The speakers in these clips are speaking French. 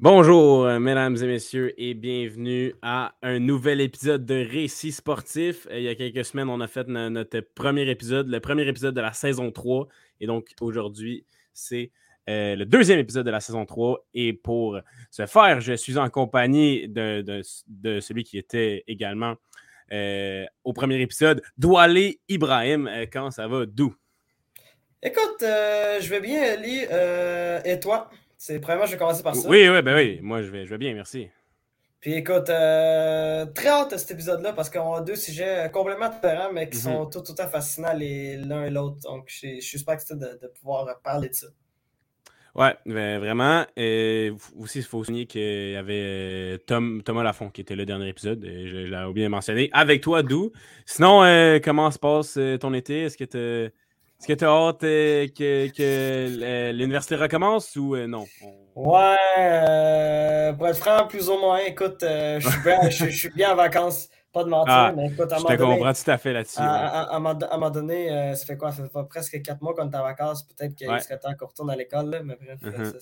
Bonjour, euh, mesdames et messieurs, et bienvenue à un nouvel épisode de Récit sportif. Euh, il y a quelques semaines, on a fait notre premier épisode, le premier épisode de la saison 3. Et donc, aujourd'hui, c'est euh, le deuxième épisode de la saison 3. Et pour ce faire, je suis en compagnie de, celui qui était également au premier épisode, Douale Ibrahim. comment ça va, Dou? Écoute, je vais bien, Ali. et toi? C'est premièrement, je vais commencer par ça. Oui, oui, ben oui. Moi, je vais, je vais bien, merci. Puis écoute, euh, très hâte à cet épisode-là parce qu'on a deux sujets complètement différents, mais qui mhm. sont tout, tout à fait fascinants l'un et l'autre. Donc, je, suis super excité de, pouvoir parler de ça. Ouais, ben, vraiment. Et aussi, il faut souligner qu'il y avait euh, Tom, Thomas Lafont qui était le dernier épisode. Et je, l'ai oublié de mentionner. Avec toi, Dou. Sinon, euh, comment se passe ton été? Est-ce que tu est-ce que tu as hâte euh, que, l'université recommence ou euh, non? Ouais, euh, pour être franc, plus ou moins, écoute, je, suis bien, en vacances, pas de mentir, ah, mais écoute, à Je te comprends tout à fait là-dessus. À, un moment donné, ça fait quoi? Ça fait presque quatre mois qu'on est en vacances, peut-être qu'il serait temps qu'on retourne à l'école, mais bref, uh-huh.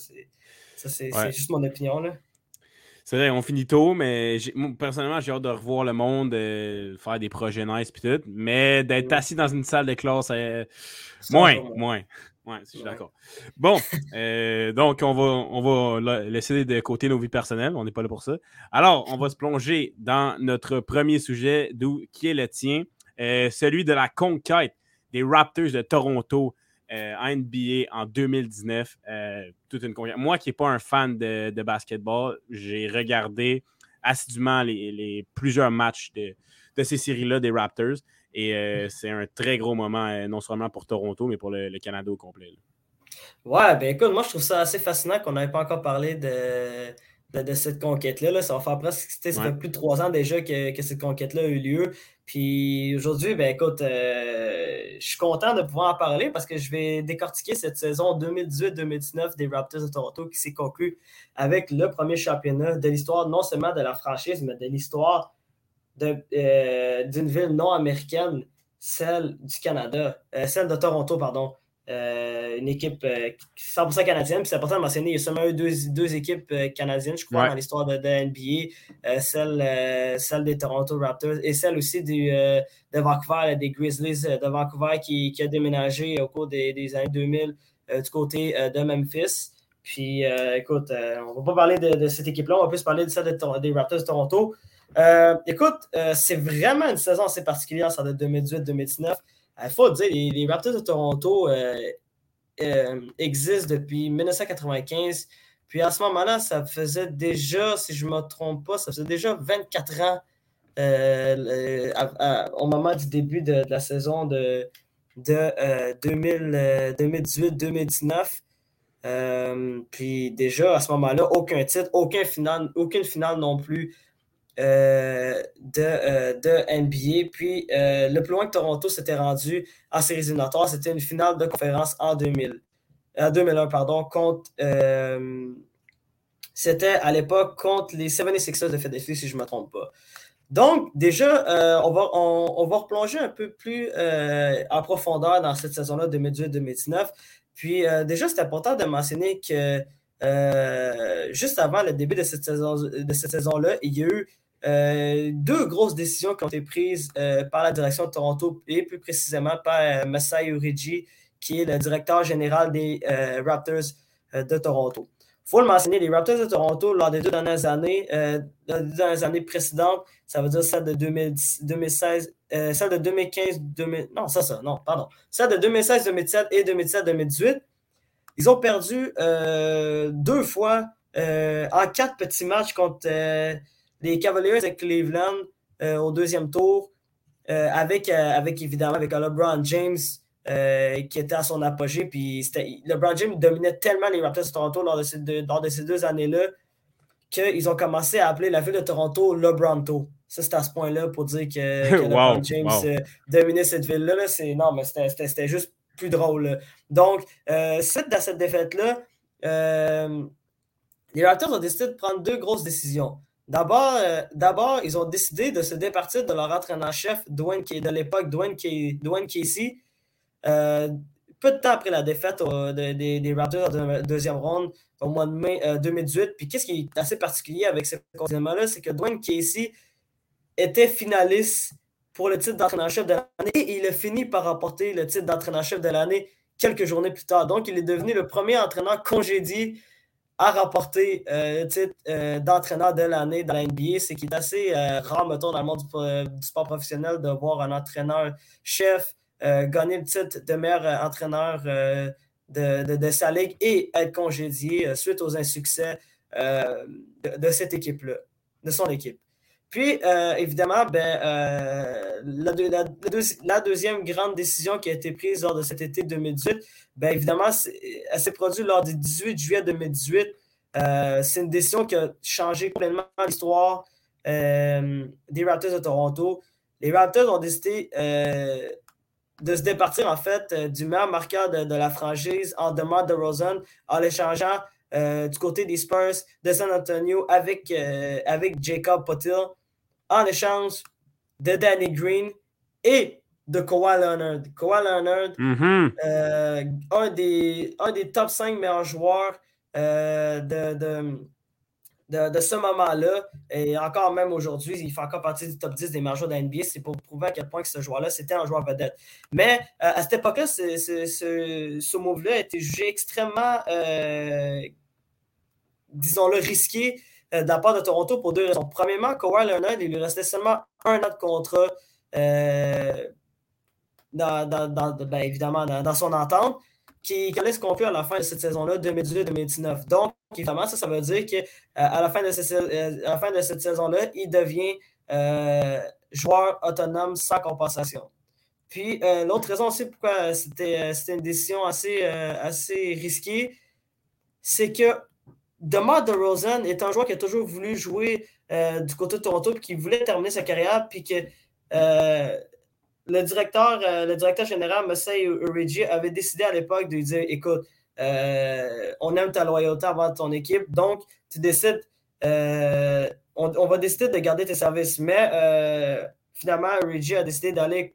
ça, c'est juste mon opinion. Là. C'est vrai, on finit tôt, mais personnellement, j'ai hâte de revoir le monde, euh, faire des projets nice et tout. Mais d'être assis dans une salle de classe, euh, moins, moins. Ouais, je suis d'accord. Bon, euh, donc on va, on va laisser de côté nos vies personnelles. On n'est pas là pour ça. Alors, on va se plonger dans notre premier sujet, qui est le tien, celui de la conquête des Raptors de Toronto euh, en NBA en 2019. Euh, toute une Moi qui n'ai pas un fan de, basketball, j'ai regardé assidûment les, plusieurs matchs de, ces séries-là des Raptors. Et euh, c'est un très gros moment, non seulement pour Toronto, mais pour le, Canada au complet. Ouais, ben écoute, moi je trouve ça assez fascinant qu'on n'avait pas encore parlé de, de, cette conquête-là. Ça va faire presque, ça fait plus de trois ans déjà que, cette conquête-là a eu lieu. Puis aujourd'hui, ben écoute, euh, je suis content de pouvoir en parler parce que je vais décortiquer cette saison 2018-2019 des Raptors de Toronto qui s'est conclue avec le premier championnat de l'histoire, non seulement de la franchise, mais de l'histoire euh, d'une ville non américaine, celle du Canada, euh, celle de Toronto, pardon. Euh, une équipe 100% euh, canadienne. Puis c'est important de mentionner, il y a seulement eu deux, deux équipes euh, canadiennes, je crois, dans l'histoire de, la NBA. celle, celle des Toronto Raptors et celle aussi du, de Vancouver, des Grizzlies de Vancouver qui, qui, a déménagé au cours des, des années 2000 du côté de Memphis. Puis écoute, on ne va pas parler de, de cette équipe-là, on va plus parler de celle des Raptors de Toronto. écoute, c'est vraiment une saison assez particulière, ça de 2018-2019. Il faut dire, les, les, Raptors de Toronto euh, euh, existent depuis 1995. Puis à ce moment-là, ça faisait déjà, si je ne me trompe pas, ça faisait déjà 24 ans euh, au moment du début de, la saison de, de 2018-2019. puis déjà, à ce moment-là, aucun titre, aucune finale non plus euh, de, euh, de, NBA. Puis euh, le plus loin que Toronto s'était rendu en séries éliminatoires, c'était une finale de conférence en 2000, en 2001, pardon, contre. c'était à l'époque contre les 76ers de Philadelphie, si je ne me trompe pas. Donc, déjà, on, va, on, va replonger un peu plus en profondeur dans cette saison-là 2018-2019. Puis, déjà, c'est important de mentionner que juste avant le début de cette saison-là, saison il y a eu euh, deux grosses décisions qui ont été prises euh, par la direction de Toronto et plus précisément par euh, Masai Uriji, qui est le directeur général des Raptors de Toronto. Il faut le mentionner, les Raptors de Toronto, lors des deux dernières années, deux dernières années précédentes, ça veut dire celle de 2016, celle de 2015, 2000, non, ça, ça, non, pardon, celle de 2016, 2017 et 2017, 2018, ils ont perdu deux fois en quatre petits matchs contre les Cavaliers avec Cleveland euh, au deuxième tour, euh, avec, euh, avec évidemment avec LeBron James qui était à son apogée. Puis LeBron James dominait tellement les Raptors de Toronto lors de ces deux, lors de ces deux années-là qu'ils ont commencé à appeler la ville de Toronto LeBronto. Ça, c'est à ce point-là pour dire que, LeBron James dominait cette ville-là. non, mais c'était juste plus drôle. Donc, suite à cette défaite-là, les Raptors ont décidé de prendre deux grosses décisions. Euh, d'abord, ils ont décidé de se départir de leur entraîneur-chef, de l'époque, Dwayne, Casey. Euh, peu de temps après la défaite des Raptors dans la deuxième ronde au mois de mai 2018. Puis qu'est-ce qui est assez particulier avec ce continent-là, c'est que Dwayne Casey était finaliste pour le titre d'entraîneur-chef de l'année et il a fini par remporter le titre d'entraîneur-chef de l'année quelques journées plus tard. Donc, il est devenu le premier entraîneur congédié à remporter euh, le titre euh, d'entraîneur de l'année dans la NBA. C'est qui est assez euh, rare, mettons, dans le monde du, sport professionnel de voir un entraîneur-chef gagner le titre de meilleur entraîneur de, sa ligue et être congédié suite aux insuccès de cette équipe-là, de son équipe. Puis, euh, évidemment, ben, euh, la, deuxième grande décision qui a été prise lors de cet été 2018, ben, évidemment, elle s'est produite lors du 18 juillet 2018. Euh, c'est une décision qui a changé complètement l'histoire des Raptors de Toronto. Les Raptors ont décidé de se départir, en fait, du meilleur marqueur de, la franchise en demande de Rosen en l'échangeant du côté des Spurs de San Antonio avec, avec Jacob Potil en échange de Danny Green et de Kawhi Leonard. Kawhi Leonard, mm-hmm. euh, un, des, un des top 5 meilleurs joueurs de, de, ce moment-là. Et encore même aujourd'hui, il fait encore partie du top 10 des meilleurs joueurs de la NBA. C'est pour prouver à quel point que ce joueur-là, c'était un joueur vedette. Mais à cette époque-là, ce, ce, ce move-là a été jugé extrêmement disons-le, risqué euh, de part de Toronto pour deux raisons. Premièrement, Kawhi Leonard, il lui restait seulement un an de contrat, euh, ben, évidemment, dans, son entente, qui, allait se conclure à la fin de cette saison-là, 2018-2019. Donc, évidemment, ça, ça veut dire qu'à euh, la fin de cette, la fin de cette saison-là, il devient joueur autonome sans compensation. Puis, l'autre raison aussi pourquoi c'était une décision assez, assez risquée, c'est que DeMar DeRozan est un joueur qui a toujours voulu jouer euh, du côté de Toronto et qui voulait terminer sa carrière, puis que euh, le, directeur, euh, le directeur général, Masai Urigi, avait décidé à l'époque de lui dire Écoute, on aime ta loyauté avant ton équipe, donc tu décides, on, va décider de garder tes services. Mais finalement, Urigi a décidé d'aller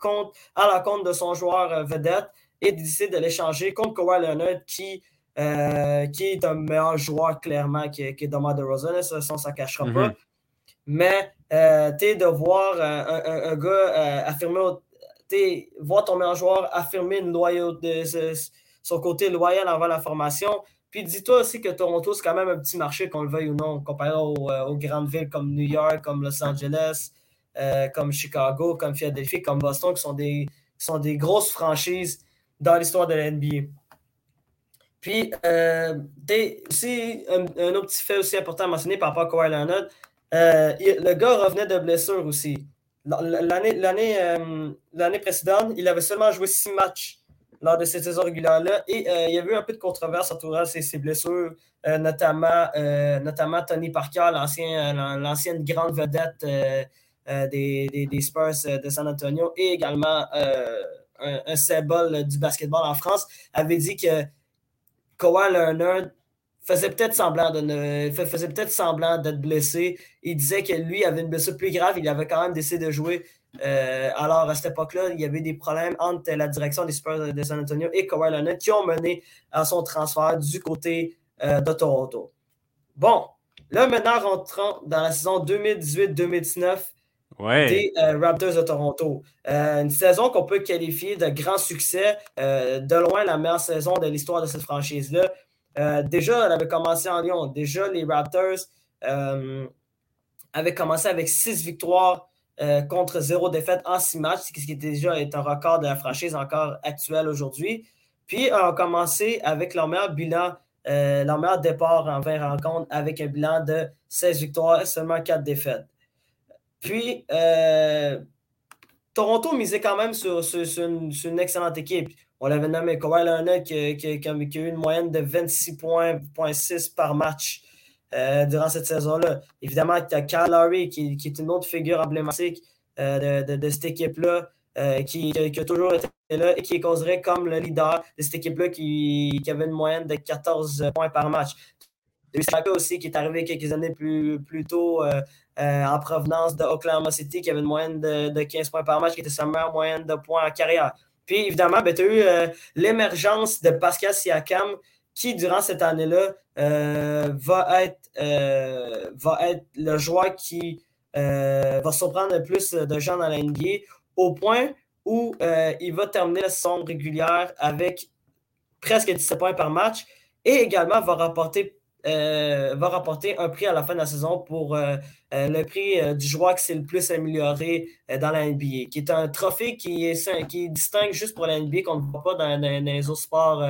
à la compte de son joueur vedette et de décider de l'échanger contre Kawhi Leonard qui euh, qui est un meilleur joueur clairement que, que Demar DeRozan, ça, ça, ne cachera pas. Mhm. Mais euh, de voir euh, un, gars euh, affirmer, voir ton meilleur joueur affirmer une loyauté, son côté loyal avant la formation. Puis dis-toi aussi que Toronto, c'est quand même un petit marché, qu'on le veuille ou non, comparé aux, grandes villes comme New York, comme Los Angeles, comme Chicago, comme Philadelphie, comme Boston, qui sont des, qui sont des grosses franchises dans l'histoire de la NBA. Puis, euh, aussi, un, autre petit fait aussi important à mentionner par rapport à Kawhi Leonard, euh, le gars revenait de blessure aussi. L'année euh, précédente, il avait seulement joué six matchs lors de cette saison régulière-là et euh, il y avait eu un peu de controverse entourant ses, ses blessures, notamment, notamment Tony Parker, l'ancienne grande vedette des, des, Spurs de San Antonio et également un, un symbole du basketball en France, avait dit que Kawhi Leonard faisait peut-être semblant de ne, faisait peut-être semblant d'être blessé. Il disait que lui avait une blessure plus grave. Il avait quand même décidé de jouer. Euh, alors, à cette époque-là, il y avait des problèmes entre la direction des Spurs de San Antonio et Kawhi Leonard qui ont mené à son transfert du côté euh, de Toronto. Bon, là, maintenant, rentrons dans la saison 2018-2019 des euh, Raptors de Toronto. une saison qu'on peut qualifier de grand succès, de loin la meilleure saison de l'histoire de cette franchise-là. Euh, déjà, elle avait commencé en Lyon. Déjà, les Raptors euh, avaient commencé avec six victoires euh, contre zéro défaite en six matchs, ce qui déjà est un record de la franchise encore actuel aujourd'hui. Puis, ils ont commencé avec leur meilleur bilan, leur meilleur départ en 20 rencontres avec un bilan de 16 victoires et seulement 4 défaites. Puis, Toronto misait quand même sur, une, excellente équipe. On l'avait nommé Kawhi Leonard qui, qui, a eu une moyenne de 26 points, par match euh, durant cette saison-là. Évidemment, tu as Kyle Lowry qui, est une autre figure emblématique euh, de, cette équipe-là. Euh, qui, a toujours été là et qui est considéré comme le leader de cette équipe-là qui, avait une moyenne de 14 points par match. C'est aussi qui est arrivé quelques années plus tôt en provenance de Oklahoma City qui avait une moyenne de, de, 15 points par match, qui était sa meilleure moyenne de points en carrière. Puis évidemment, ben, tu as eu l'émergence de Pascal Siakam qui, durant cette année-là, va, être, va être le joueur qui va surprendre le plus de gens dans la au point où il va terminer la saison régulière avec presque 17 points par match et également va rapporter euh, va rapporter un prix à la fin de la saison pour euh, euh, le prix du joueur qui s'est le plus amélioré dans la NBA, qui est un trophée qui est, qui distingue juste pour la NBA qu'on ne voit pas dans, les autres sports,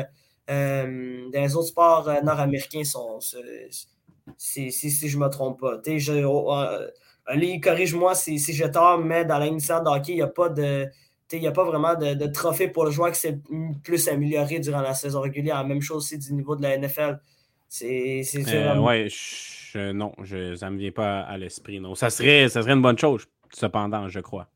sports nord-américains. Si, si, je ne me trompe pas. Je, oh, corrige-moi si, si j'ai tort, mais dans la de hockey, il n'y a pas de. Il a pas vraiment de, trophée pour le joueur qui s'est plus amélioré durant la saison régulière. Même chose aussi du niveau de la NFL. C'est euh, Ouais, non, je, ça ne me vient pas à l'esprit. Non. Ça serait, ça serait une bonne chose, cependant, je crois.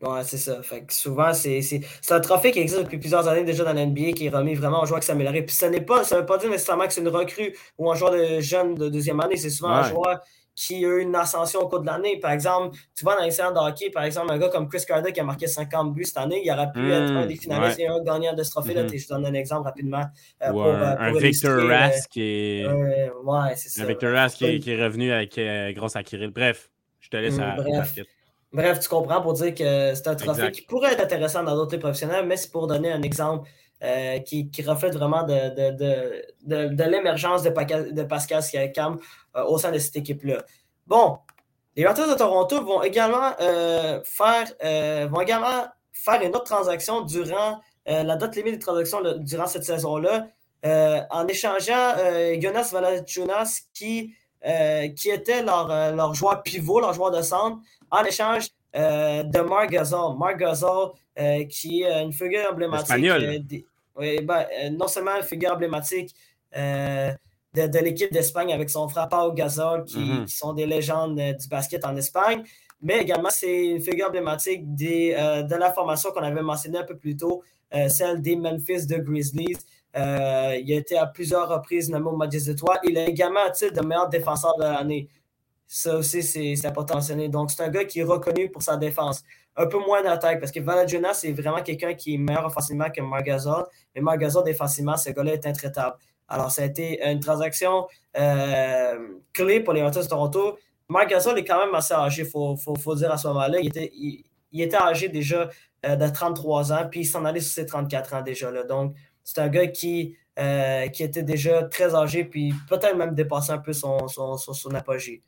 Ouais, c'est ça. Fait souvent, c'est un trophée qui existe depuis plusieurs années déjà dans l'NBA qui est remis vraiment aux joueurs qui s'améliorent. Puis n'est pas, ça ne veut pas dire nécessairement que c'est une recrue ou un joueur de jeune de deuxième année. C'est souvent un joueur qui a eu une ascension au cours de l'année. Par exemple, tu vois dans les séances de hockey, par exemple, un gars comme Chris Carter qui a marqué 50 buts cette année, il aurait pu être un des finalistes et un gagnant de ce trophée. là, mmh. je donne un exemple rapidement. Euh, pour, euh, un Victor euh, Rask qui est. ouais, c'est ça. Un Victor Rask qui, est revenu avec, à Kirill. Bref, je te laisse mmh, à bref. Bref, tu comprends pour dire que c'est un trophée qui pourrait être intéressant dans d'autres professionnels, mais c'est pour donner un exemple euh, qui, reflète vraiment de, de, l'émergence de, de, Pascal Siakam euh, au sein de cette équipe-là. Bon, les Raptors de Toronto vont également, euh, faire, vont également faire une autre transaction durant la date limite des transactions durant cette saison-là, en échangeant Jonas Valanciunas qui, qui était leur, leur, joueur pivot, leur joueur de centre, en échange de Marc Gasol. Marc Gasol, qui est une figure emblématique oui, ben, euh, non seulement une figure emblématique euh, de, l'équipe d'Espagne avec son frère Pau Gasol, mhm. qui, sont des légendes euh, du basket en Espagne, mais également c'est une figure emblématique des, de la formation qu'on avait mentionnée un peu plus tôt, celle des Memphis de Grizzlies. il a été à plusieurs reprises nommé au match des étoiles. Il a également un titre de meilleur défenseur de l'année. Ça aussi, c'est important à mentionner. Donc, c'est un gars qui est reconnu pour sa défense un peu moins d'attaque parce que Valanciunas, c'est vraiment quelqu'un qui est meilleur offensivement que Margazol. Mais Margazol, défensivement, ce gars-là est intraitable. Alors, ça a été une transaction euh, clé pour les Raptors de Toronto. Margazol est quand même assez âgé, il faut, faut, dire à ce moment-là. Il était, il, était âgé déjà euh, de 33 ans, puis il s'en allait sur ses 34 ans déjà. Là. Donc, c'est un gars qui, euh, qui était déjà très âgé, puis peut-être même dépassé un peu son, son, son, apogée.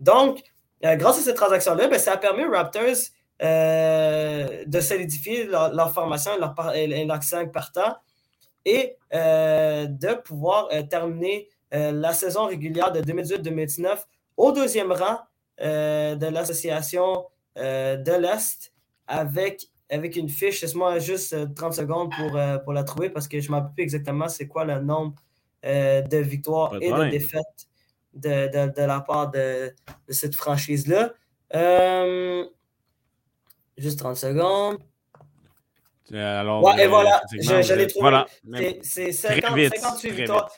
Donc, grâce à cette transaction-là, ben, ça a permis aux Raptors de solidifier leur, formation et leur, leur 5 partant et euh, de pouvoir euh, terminer la saison régulière de 2018-2019 au deuxième rang de l'association de l'Est avec, avec une fiche. Laisse-moi juste 30 secondes pour, pour la trouver parce que je ne me rappelle plus exactement c'est quoi le nombre de victoires et de défaites de, de, la part de, de cette franchise-là. Juste 30 secondes. Euh, alors, ouais, et voilà, je, l'ai trouvé. C'est 58 victoires.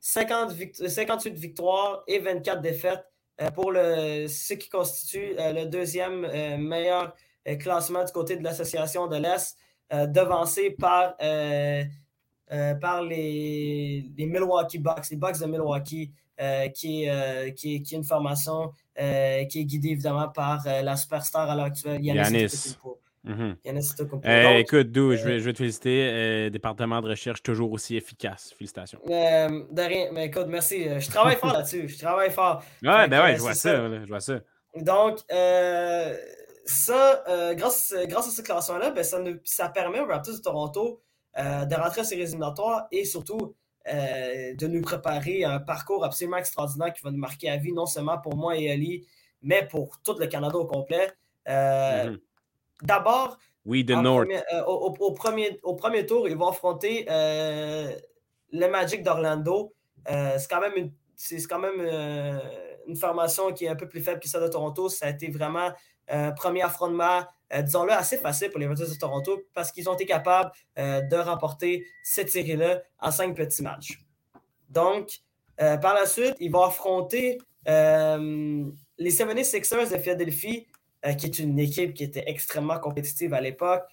58 victoires et 24 défaites euh, pour le, ce qui constitue euh, le deuxième meilleur classement du côté de l'association de l'Est, devancé par, par les, les, Milwaukee Bucks, les Bucks de Milwaukee, qui, qui, qui est une formation euh, qui est guidé évidemment par euh, la superstar à l'heure actuelle, Yanis. Mm -hmm. écoute, Dou, je, vais, je vais te féliciter. Euh, département de recherche toujours aussi efficace. Félicitations. de rien. Mais écoute, merci. Je travaille fort là-dessus. Je travaille fort. Ouais, ben ouais, je vois ça. je vois ça. Donc, ça, grâce, grâce à ce classement-là, ben, ça, ça permet aux Raptors de Toronto de rentrer à ces éliminatoires et surtout euh, de nous préparer un parcours absolument extraordinaire qui va nous marquer à vie, non seulement pour moi et Ali, mais pour tout le Canada au complet. Euh, mhm. D'abord, oui, North. Euh, au, premier, au premier tour, ils vont affronter le Magic d'Orlando. c'est quand même une, c'est quand même une formation qui est un peu plus faible que celle de Toronto. Ça a été vraiment un premier affrontement euh, disons-le, assez facile pour les Raptors de Toronto parce qu'ils ont été capables euh, de remporter cette série-là en cinq petits matchs. Donc, euh, par la suite, ils vont affronter les 76ers de Philadelphie, qui est une équipe qui était extrêmement compétitive à l'époque.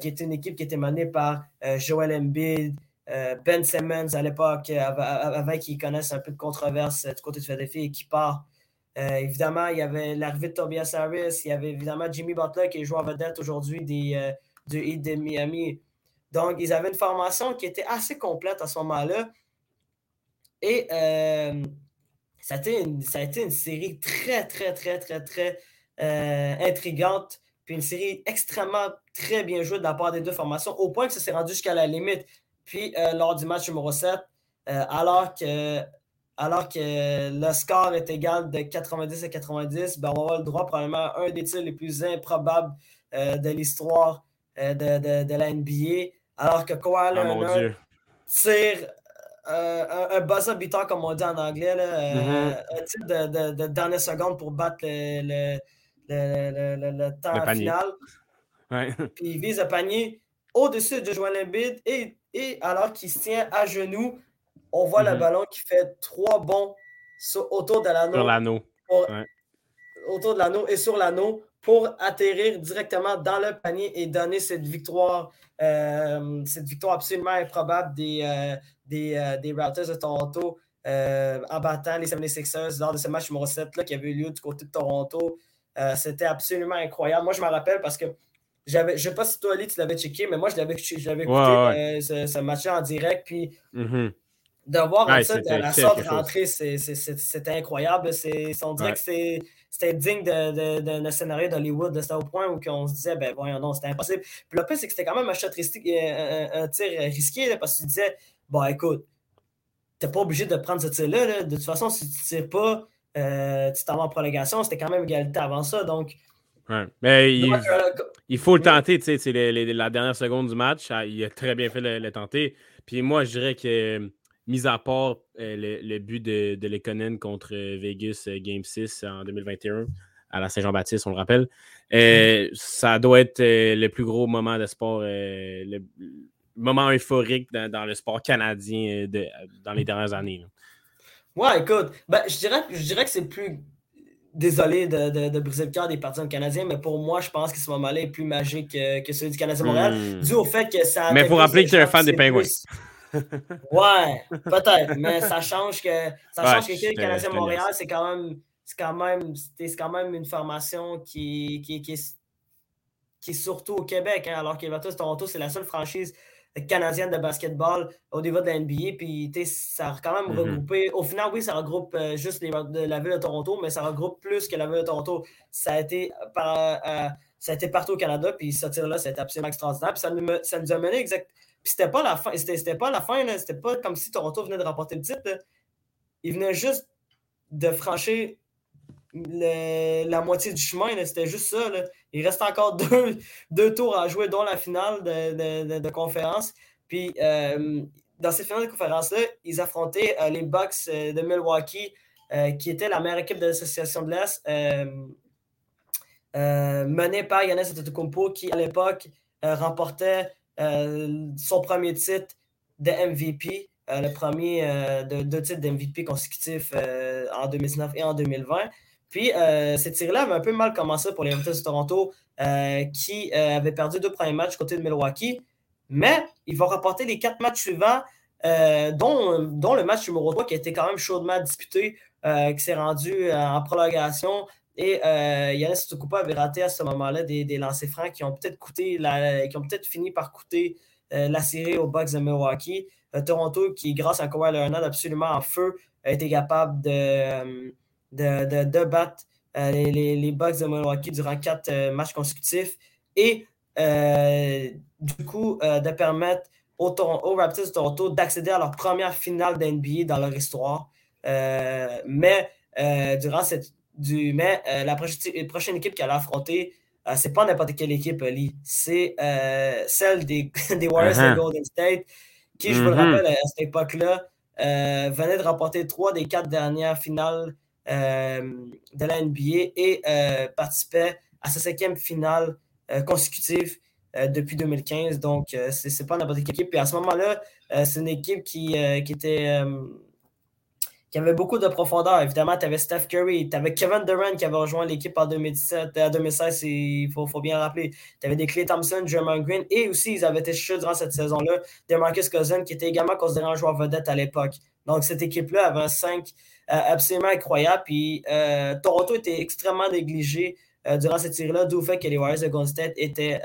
qui était une équipe qui était menée par Joel Embiid, Ben Simmons à l'époque, avant, qu'ils connaissent un peu de controverse du côté de Philadelphie et qui part. évidemment, il y avait l'arrivée de Tobias Harris, il y avait évidemment Jimmy Butler qui est joueur vedette aujourd'hui des, du Heat de Miami. Donc, ils avaient une formation qui était assez complète à ce moment-là. Et ça, a été une, ça a été une série très, très, très, très, très euh, intrigante. Puis une série extrêmement très bien jouée de la part des deux formations, au point que ça s'est rendu jusqu'à la limite. Puis euh, lors du match numéro 7, euh, alors, que, alors que le score est égal de 90 à 90, ben, on va le droit probablement à un des tirs les plus improbables de l'histoire de, de, la NBA. Alors que Kawhi oh, tire un, un buzzer beater, comme on dit en anglais, là, mm-hmm. un tir de, de, dernière seconde pour battre le le, temps final. Puis il vise le panier au-dessus de Joël Embiid et, et alors qu'il se tient à genoux, on voit le mhm. ballon qui fait trois bons autour de l'anneau. Sur l'anneau. Autour de l'anneau et sur l'anneau pour atterrir directement dans le panier et donner cette victoire, euh, cette victoire absolument improbable des, euh, des, euh, des Raptors de Toronto en battant les 76ers lors de ce match numéro 7 là, qui avait eu lieu du côté de Toronto. Euh, c'était absolument incroyable. Moi, je me rappelle parce que j'avais, je ne sais pas si toi, Ali, tu l'avais checké, mais moi, je l'avais, écouté euh, ce, match-là en direct. Puis mm-hmm. de voir ça, la sorte rentrer, c'était incroyable. on dirait que c'était digne d'un de, scénario d'Hollywood. C'était au point où on se disait, ben voyons, non, c'était impossible. Puis le plus, c'est que c'était quand même un shot euh, un, tir risqué parce que tu disais, bon, écoute, tu n'es pas obligé de prendre ce tir-là. De toute façon, si tu ne tires pas, euh, tu t'en vas en prolongation, c'était quand même égalité avant ça. Donc, Mais il, faut le tenter, tu sais, la dernière seconde du match, ah, il a très bien fait le, tenter. Puis moi, je dirais que, mis à part euh, le, but de, de Lekonen contre Vegas euh, Game 6 en 2021, à la Saint-Jean-Baptiste, on le rappelle, ça doit être le plus gros moment de sport, le moment euphorique dans, le sport canadien dans les dernières années. Ouais, écoute, ben, je, dirais, je dirais que c'est plus. Désolé de, de, de, briser le cœur des partisans canadiens, mais pour moi, je pense que ce moment-là est plus magique que, que celui du Canadien Montréal, hmm. dû au fait que ça. Mais il faut rappeler que tu es un fan des Penguins. ouais, peut-être, mais ça change que ça change que le Canadien Montréal, c'est quand même c'est quand même c'est quand même une formation qui, qui, qui, est, qui est surtout au Québec, hein, alors que Toronto, c'est la seule franchise canadienne de basketball au niveau de la NBA. Puis ça a quand même mm-hmm. regroupé. Au final, oui, ça regroupe euh, juste de la ville de Toronto, mais ça regroupe plus que la ville de Toronto. Ça a été, par, euh, ça a été partout au Canada. Puis ce tir-là, c'était absolument extraordinaire. Puis ça nous, ça nous a mené exact. Puis c'était pas la fin. C'était pas la fin. C'était pas comme si Toronto venait de remporter le titre. Il venait juste de franchir la moitié du chemin. C'était juste ça. Il reste encore deux, deux, tours à jouer, dont la finale de, conférence. Puis, euh, dans ces finales de conférence-là, ils affrontaient euh, les Bucks euh, de Milwaukee, qui était la meilleure équipe de l'association de l'Est, menée par Yannis Antetokounmpo, qui, à l'époque, remportait son premier titre de MVP, le premier de deux titres d'MVP consécutifs en 2019 et en 2020. Puis, euh, cette série-là avait un peu mal commencé pour les Raptors de Toronto, euh, qui euh, avaient perdu deux premiers matchs côté de Milwaukee. Mais ils vont rapporter les quatre matchs suivants, dont, dont, le match numéro 3 qui a été quand même chaudement disputé, qui s'est rendu en prolongation. Et Yannis Tukupa avait raté à ce moment-là des, des lancers francs qui ont peut-être coûté qui ont peut-être fini par coûter la série aux Bucks de Milwaukee. Toronto, qui, grâce à Kawhi Leonard absolument en feu, a été capable de de, de, battre euh, les, les, Bucks de Milwaukee durant quatre euh, matchs consécutifs et euh, du coup de permettre aux, Raptors de Toronto d'accéder à leur première finale d'NBA dans leur histoire. mais durant cette du, mais la prochaine, équipe qu'elle a affrontée, c'est pas n'importe quelle équipe, Lee. C'est celle des, des Warriors de uh-huh. Golden State, qui, je vous le mm-hmm. rappelle, à cette époque-là, venait de remporter trois des quatre dernières finales euh, de la NBA et euh, participait à sa cinquième finale euh, consécutive depuis 2015. Donc, c'est pas n'importe quelle équipe. Et à ce moment-là, c'est une équipe qui, qui était qui avait beaucoup de profondeur. Évidemment, tu avais Steph Curry, tu avais Kevin Durant qui avait rejoint l'équipe en 2017, à 2016, il faut, bien rappeler. Tu avais des Clay Thompson, Jermaine Green, et aussi, ils avaient été chauds durant cette saison-là, des Marcus Cousins, qui était également considéré un joueur vedette à l'époque. Donc, cette équipe-là avait un 5 euh, absolument incroyable. Puis, euh, Toronto était extrêmement négligé euh, durant cette série-là, d'où le fait que les Warriors de Golden State étaient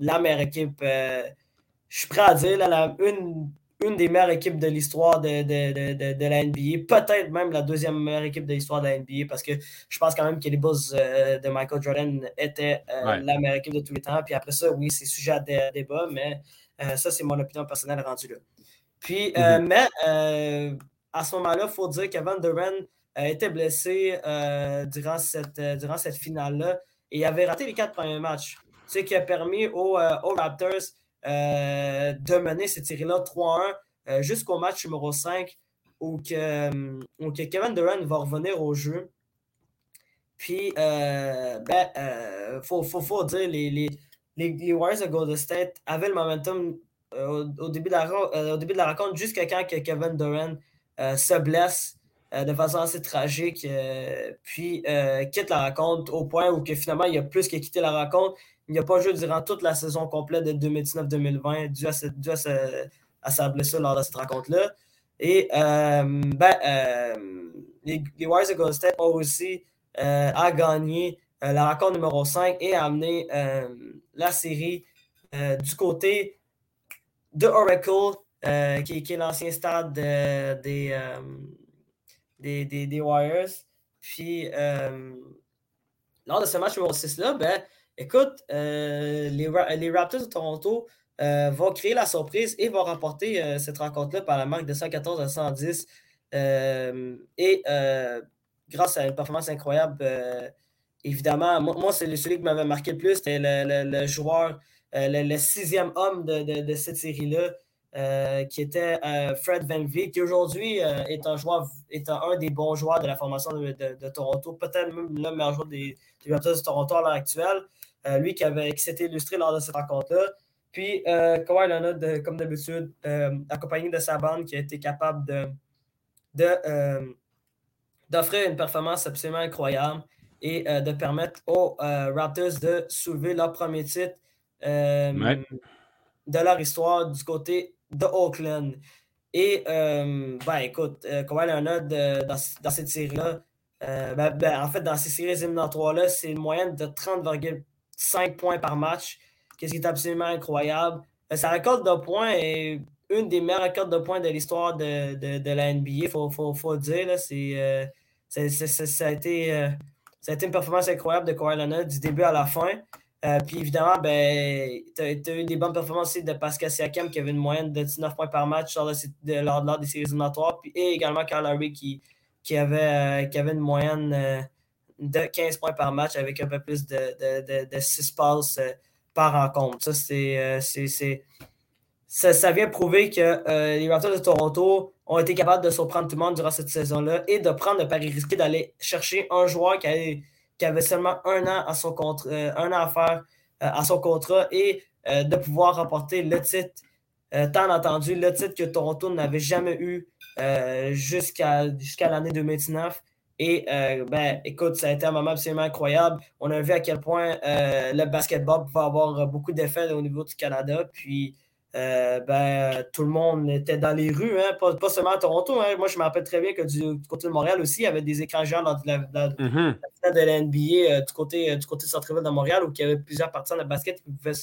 la meilleure équipe. je suis prêt à dire, la, une une des meilleures équipes de l'histoire de, de, la NBA, peut-être même la deuxième meilleure équipe de l'histoire de la NBA, parce que je pense quand même que les Bulls euh, de Michael Jordan étaient euh, la meilleure équipe de tous les temps. Puis après ça, oui, c'est sujet à débat, mais euh, ça, c'est mon opinion personnelle rendue là. Puis, mm-hmm. mais à ce moment-là, il faut dire qu'Evan Durant a été blessé durant cette, durant cette finale-là et il avait raté les quatre premiers matchs. Ce qui a permis aux, aux Raptors de mener cette série-là 3-1 euh, jusqu'au match numéro 5 où, que, euh, où Kevin Durant va revenir au jeu. Puis, ben, faut, faut, dire, les, les, les, Warriors de Golden State avaient le momentum au, début de la, au début de la rencontre jusqu'à quand que Kevin Durant se blesse de façon assez tragique, puis quitte la rencontre au point où que finalement il a plus que quitté la rencontre. Il n'a pas joué durant toute la saison complète de 2019-2020 dû, à, à, sa blessure lors de cette rencontre-là. Et euh, ben, euh, les, Warriors de Golden State ont aussi euh, à gagner la rencontre numéro 5 et à amener la série du côté de Oracle, qui, est l'ancien stade des, des, des, Warriors. Puis, lors de ce match numéro 6-là, ben, Écoute, euh, les, Raptors de Toronto euh, vont créer la surprise et vont remporter euh, cette rencontre-là par la marque de 114 à 110. et grâce à une performance incroyable, évidemment, moi, c'est celui qui m'avait marqué le plus, c'était le, joueur, le, sixième homme de, cette série-là. qui était Fred Van Vliet, qui aujourd'hui est un joueur, est un, des bons joueurs de la formation de, Toronto, peut-être même le meilleur joueur des, des Raptors de Toronto à l'heure actuelle. Euh, lui qui, avait, s'était illustré lors de cette rencontre-là. Puis euh, Kawhi Leonard, comme d'habitude, euh, accompagné de sa bande, qui a été capable de, de d'offrir une performance absolument incroyable et de permettre aux Raptors de soulever leur premier titre de leur histoire du côté de Oakland. Et, ben, écoute, Kawhi Leonard, dans, dans, cette série-là, ben, ben, en fait, dans ces séries éliminatoires-là, c'est une moyenne de 30, 5 points par match, ce qui est absolument incroyable. Euh, sa record de points est une des meilleures records de points de l'histoire de, de, la NBA, il faut, faut, le dire. Euh, ça, a été, euh, une performance incroyable de Kawhi Leonard du début à la fin. puis évidemment, ben, tu as, eu des bonnes performances aussi de Pascal Siakam qui avait une moyenne de 19 points par match lors, de, des séries éliminatoires. Puis, et également Carl Harry qui, qui, avait, qui avait une moyenne de 15 points par match avec un peu plus de, de, 6 passes euh, par rencontre. Ça, c'est, euh, ça, vient prouver que euh, les Raptors de Toronto ont été capables de surprendre tout le monde durant cette saison-là et de prendre le pari risqué d'aller chercher un joueur qui avait, qui avait seulement un an à son un an à faire à son contrat et de pouvoir remporter le titre, tant entendu, le titre que Toronto n'avait jamais eu jusqu'à, jusqu'à l'année 2019. Et euh, ben, écoute, ça a été un moment absolument incroyable. On a vu à quel point euh, le basketball pouvait avoir beaucoup d'effets au niveau du Canada. Puis, euh, ben, tout le monde était dans les rues, hein, pas, seulement à Toronto. Hein. Moi, je me rappelle très bien que du, côté de Montréal aussi, il y avait des écrans géants dans la, mm-hmm. de la NBA du côté, du côté centre-ville de Montréal où il y avait plusieurs partisans de basket qui pouvaient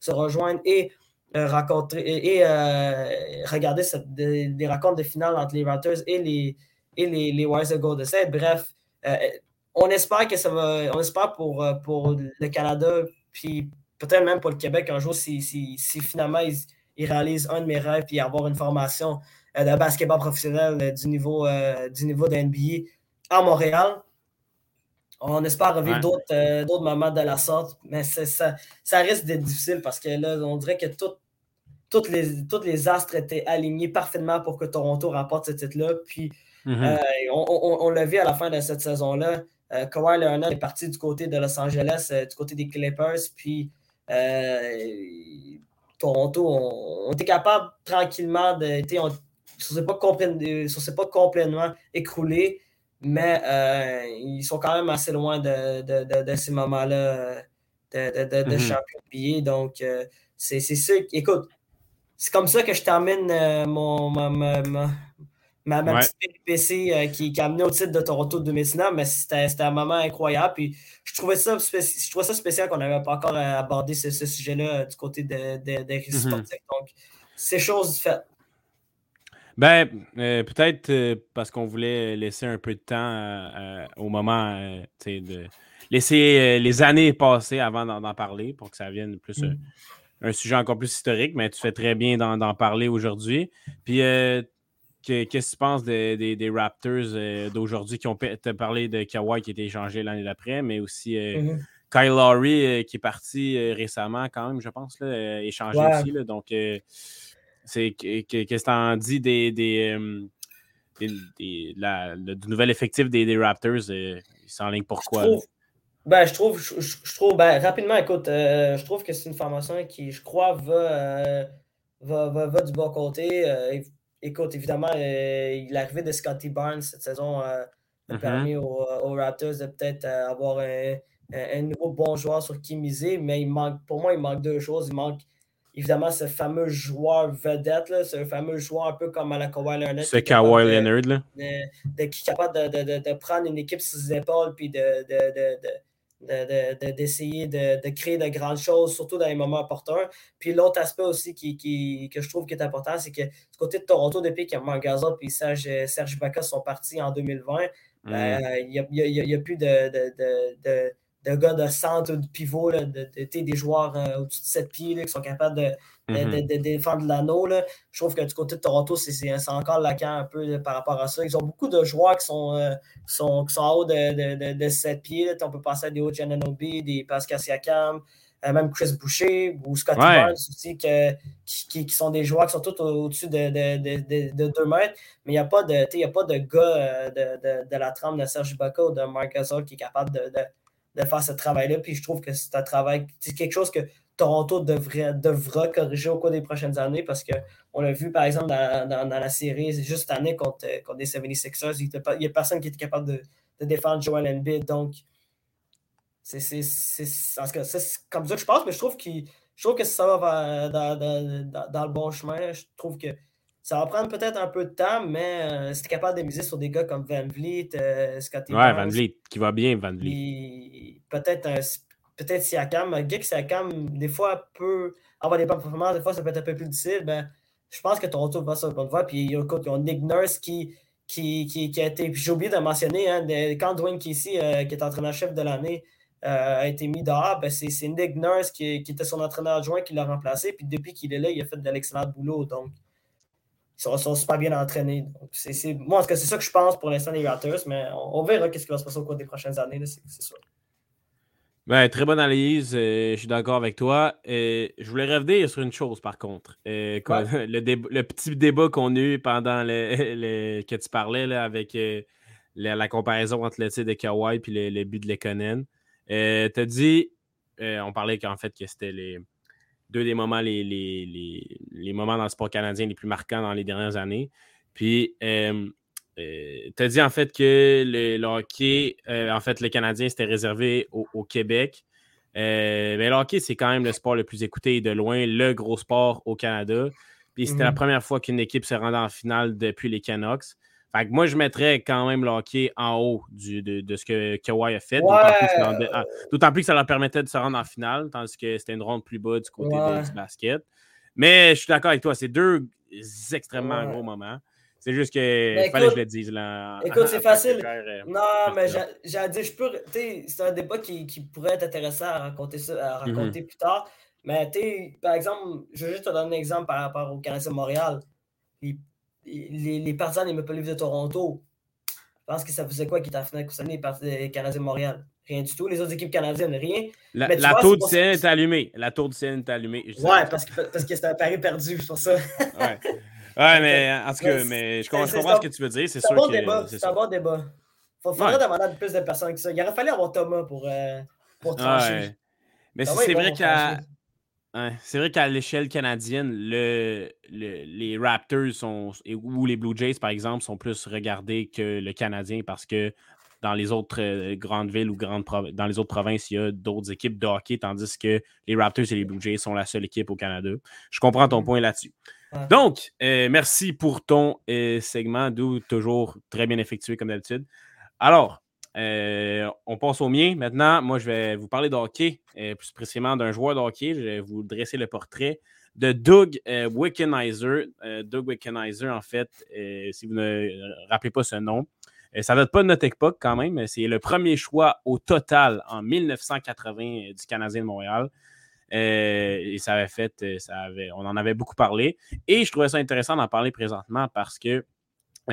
se, rejoindre et rencontrer et, regarder des, des, rencontres de finale entre les Raptors et les, et les, les Warriors de Golden State. Bref, euh, on espère que ça va. On espère pour, euh, pour le Canada, puis peut-être même pour le Québec un jour, si, si, si finalement ils, réalisent un de mes rêves, puis avoir une formation euh, de basketball professionnel du niveau, du niveau de NBA à Montréal. On espère revivre d'autres moments de la sorte, mais ça, ça risque d'être difficile parce que là, on dirait que tout, toutes, les, toutes les astres étaient alignés parfaitement pour que Toronto remporte ce titre-là. Puis Mm-hmm. Euh, on, l'a vu à la fin de cette saison-là. Euh, Kawhi Leonard est parti du côté de Los Angeles, euh, du côté des Clippers, puis Toronto, on, était capable tranquillement de. ne pas, pas complètement écroulés, mais euh, ils sont quand même assez loin de, de, de, ces moments-là de, de, de, mm-hmm. champion. Donc, c'est ça. Écoute, c'est comme ça que je termine mon, ma, ma, petite péripétie euh, qui, qui, a amené au titre de Toronto de 2019, mais c'était un moment incroyable. Puis je trouvais ça, je trouvais ça spécial qu'on n'avait pas encore euh, abordé ce, sujet-là euh, du côté des de, de, mm-hmm. Donc, c'est chose faite. Ben, peut-être parce qu'on voulait laisser un peu de temps au moment, de laisser les années passer avant d'en parler pour que ça vienne plus mm. un sujet encore plus historique, mais tu fais très bien d'en parler aujourd'hui. Puis, Qu'est-ce que tu penses des, Raptors euh, d'aujourd'hui qui ont parlé de Kawhi qui a été échangé l'année d'après, mais aussi euh, mm-hmm. Kyle Lowry euh, qui est parti récemment quand même, je pense, là, échangé aussi. donc, c'est qu'est-ce que tu en dis des, des, du nouvel effectif des, Raptors? ils s'enlignent pourquoi? Je trouve, ben, je trouve, je, trouve ben, rapidement, écoute, je trouve que c'est une formation qui, je crois, va, va, va, du bon côté écoute, évidemment, euh, arrivé de Scotty Barnes cette saison euh, a mm-hmm. permis aux, Raptors de peut-être euh, avoir un, nouveau bon joueur sur qui miser, mais il manque, pour moi, il manque deux choses. Il manque évidemment ce fameux joueur vedette, ce fameux joueur un peu comme à la Kawhi Leonard. C'est Kawhi Leonard, là. qui est capable de, prendre une équipe sur ses épaules puis de, d'essayer de, de, créer de grandes choses, surtout dans les moments opportuns. Puis l'autre aspect aussi qui, qui, que je trouve qui est important, c'est que du côté de Toronto, depuis que Mangaza et Serge, Serge Baca sont partis en 2020, mm. ben, il n'y a, plus de, de, de, gars de centre ou de pivot, là, des joueurs euh, au-dessus de 7 pieds qui sont capables de, Mm-hmm. de, défendre l'anneau. Je trouve que du côté de Toronto, c'est encore laquant un peu par rapport à ça. Ils ont beaucoup de joueurs qui sont, euh, sont, qui sont en haut de, de, 7 pieds. On peut passer à des Oji Ananobi, des Pascal Siakam, euh, même Chris Boucher ou Scotty Barnes aussi, que, qui, qui, sont des joueurs qui sont tous au-dessus de, de, 2 mètres. Mais il n'y a, pas de, a pas de gars euh, de, la trame de Serge Ibaka ou de Marc Gasol qui est capable de, faire ce travail-là. Puis je trouve que c'est un travail, c'est quelque chose que Toronto devrait, devra corriger au cours des prochaines années parce qu'on l'a vu, par exemple, dans, la série, juste cette année contre, contre les 76ers, il n'y a personne qui était capable de, défendre Joel Embiid. Donc, c'est comme ça que je pense, mais je trouve, je trouve que ça va dans, dans, le bon chemin. Je trouve que ça va prendre peut-être un peu de temps, mais euh, si tu es capable de miser sur des gars comme Van Vliet, euh, Scotty Ouais, Van Vliet, qui va bien, Van Vliet. Peut-être un peut-être Siakam, que Siakam, des fois, peut avoir des bonnes performances, des fois, ça peut être un peu plus difficile, ben, je pense que Toronto va sur la bonne voie. Puis, il y a Nick Nurse qui, qui, qui, a été. J'ai oublié de mentionner, hein, quand Dwayne Casey, euh, qui est entraîneur-chef de l'année, euh, a été mis dehors, ben, c'est Nick Nurse qui, qui, était son entraîneur adjoint qui l'a remplacé. Puis, depuis qu'il est là, il a fait de l'excellent boulot. Donc, ils sont, super bien entraînés. Donc, moi, en tout cas, c'est ça que je pense pour l'instant des Raptors, mais on, verra ce qui va se passer au cours des prochaines années, c'est sûr. Ben, très bonne analyse. Euh, je suis d'accord avec toi. Euh, je voulais revenir sur une chose, par contre. Euh, le, petit débat qu'on a eu pendant le, que tu parlais là, avec la, comparaison entre le tir de Kawhi et le, but de Lekonen. tu as dit, on parlait qu'en fait que c'était les deux des moments, les, les, moments dans le sport canadien les plus marquants dans les dernières années. Puis euh, tu as dit en fait que le, hockey, euh, en fait, le Canadien, c'était réservé au, Québec. Euh, mais le hockey, c'est quand même le sport le plus écouté de loin, le gros sport au Canada. Puis c'était la mhm. première fois qu'une équipe se rendait en finale depuis les Canucks. Fait que moi, je mettrais quand même le hockey en haut de, ce que Kawhi a fait. Ah, d'autant plus, que ça leur permettait de se rendre en finale, tandis que c'était une ronde plus bas du côté du basket. Mais je suis d'accord avec toi, c'est deux extrêmement gros moments. C'est juste que fallait que je le dise là. Écoute, c'est facile. Euh, non, mais j'ai dit, je peux. C'est un débat qui, qui, pourrait être intéressant à raconter, ça, à raconter mhm. plus tard. Mais tu par exemple, je vais juste te donner un exemple par rapport au Canadien de Montréal. Les, les partisans des Maple Leafs de Toronto, je pense que ça faisait quoi qui était en finale cette les partisans des Canadiens de Montréal? Rien du tout. Les autres équipes canadiennes, rien. La, la tour du ciel est allumée. La tour du ciel est allumée. Ouais, parce que, parce que c'était un pari perdu, c'est pour ça. ouais. Ouais, mais en tout cas, mais je comprends, ce que tu veux dire. C'est sûr bon que c'est un bon débat. Il faudrait demander à plus de personnes que ça. Il aurait fallu avoir Thomas pour, euh, pour trancher. Mais c'est vrai qu'à. C'est vrai qu'à l'échelle canadienne, le, les Raptors sont, ou les Blue Jays, par exemple, sont plus regardés que le Canadien parce que dans les autres euh, grandes villes ou grandes dans les autres provinces, il y a d'autres équipes de hockey, tandis que les Raptors et les Blue Jays sont la seule équipe au Canada. Je comprends ton mm. point là-dessus. Donc, euh, merci pour ton euh, segment, d'où toujours très bien effectué comme d'habitude. Alors, on passe au mien. Maintenant, moi, je vais vous parler de hockey, plus précisément d'un joueur de hockey. Je vais vous dresser le portrait de Doug Wickenheiser. Doug Wickenheiser, en fait, si vous ne rappelez pas ce nom, euh, ça ne date pas de notre époque quand même. C'est le premier choix au total en 1980 euh, du Canadien de Montréal. Euh, et ça avait fait, on en avait beaucoup parlé. Et je trouvais ça intéressant d'en parler présentement parce que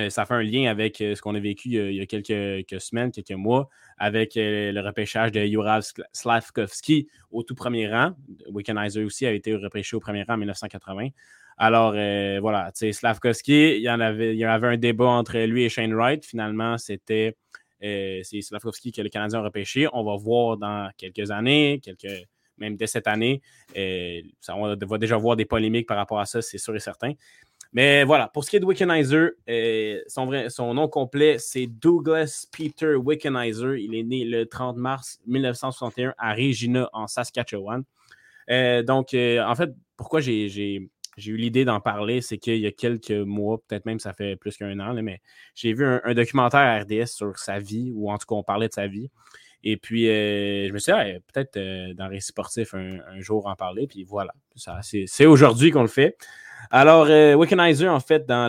ça fait un lien avec ce qu'on a vécu il y a, quelques, semaines, quelques mois, avec le repêchage de Jurav Slavkovski au tout premier rang. Wickenheiser aussi a été repêché au premier rang en 1980. Alors, euh, voilà, Slavkovski, il y, en avait, il y avait un débat entre lui et Shane Wright. Finalement, c'était euh, c'est Slavkovski que le Canadien a repêché. On va voir dans quelques années, quelques, même dès cette année. Euh, on va déjà voir des polémiques par rapport à ça, c'est sûr et certain. Mais voilà, pour ce qui est de Wickenheiser, son, vrai, son nom complet, c'est Douglas Peter Wickenheiser. Il est né le 30 mars 1961 à Regina, en Saskatchewan. donc, en fait, pourquoi j'ai eu l'idée d'en parler, c'est qu'il y a quelques mois, peut-être même ça fait plus qu'un an, mais j'ai vu un, documentaire à RDS sur sa vie, ou en tout cas on parlait de sa vie. Et puis euh, je me suis dit, peut-être euh, dans Récit Sportif un, jour en parler, puis voilà. C'est aujourd'hui qu'on le fait. Alors, euh, en fait, dans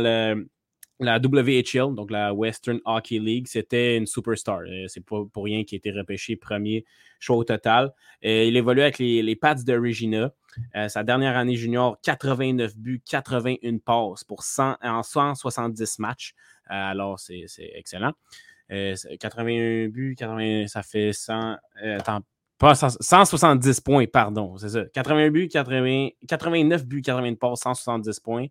la WHL, donc la Western Hockey League, c'était une superstar. C'est pas pour rien qu'il a été repêché premier choix au total. il évolue avec les, Pats de Regina. Euh, sa dernière année junior, 89 buts, 81 passes pour 100, en 170 matchs. Euh, alors, c'est excellent. 81 euh, buts, 80, ça fait 100, pas 170 points, pardon, c'est ça. 81 buts, 80, 89 buts, 80 passes, 170 points.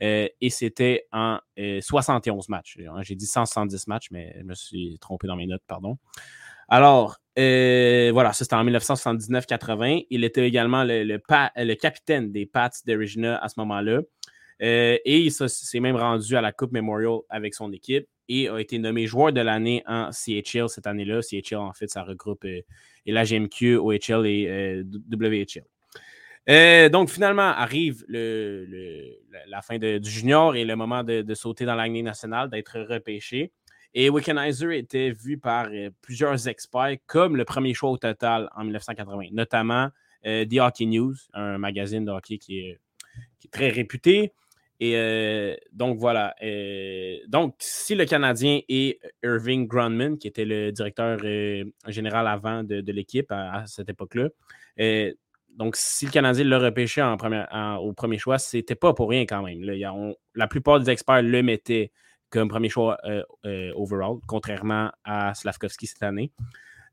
et c'était en 71 matchs. J'ai dit 170 matchs, mais je me suis trompé dans mes notes, pardon. Alors, euh, voilà, c'était en 1979-80. Il était également le, capitaine des Pats d'Origina à ce moment-là. Euh, et il s'est même rendu à la Coupe Memorial avec son équipe et a été nommé joueur de l'année en CHL cette année-là. CHL, en fait, ça regroupe euh, la GMQ, OHL et WHL. donc, finalement, arrive la fin du junior et le moment de, sauter dans l'année nationale, d'être repêché. Et Wickenheiser était vu par euh, plusieurs experts comme le premier choix au total en 1980, notamment euh, The Hockey News, un magazine de hockey qui est, très réputé. Et euh, donc voilà. donc, si le Canadien et Irving Grunman, qui était le directeur général avant de, l'équipe à, cette époque-là, donc si le Canadien l'a repêché au premier choix, c'était pas pour rien quand même. la plupart des experts le mettaient comme premier choix euh, euh, overall, contrairement à Slavkovski cette année.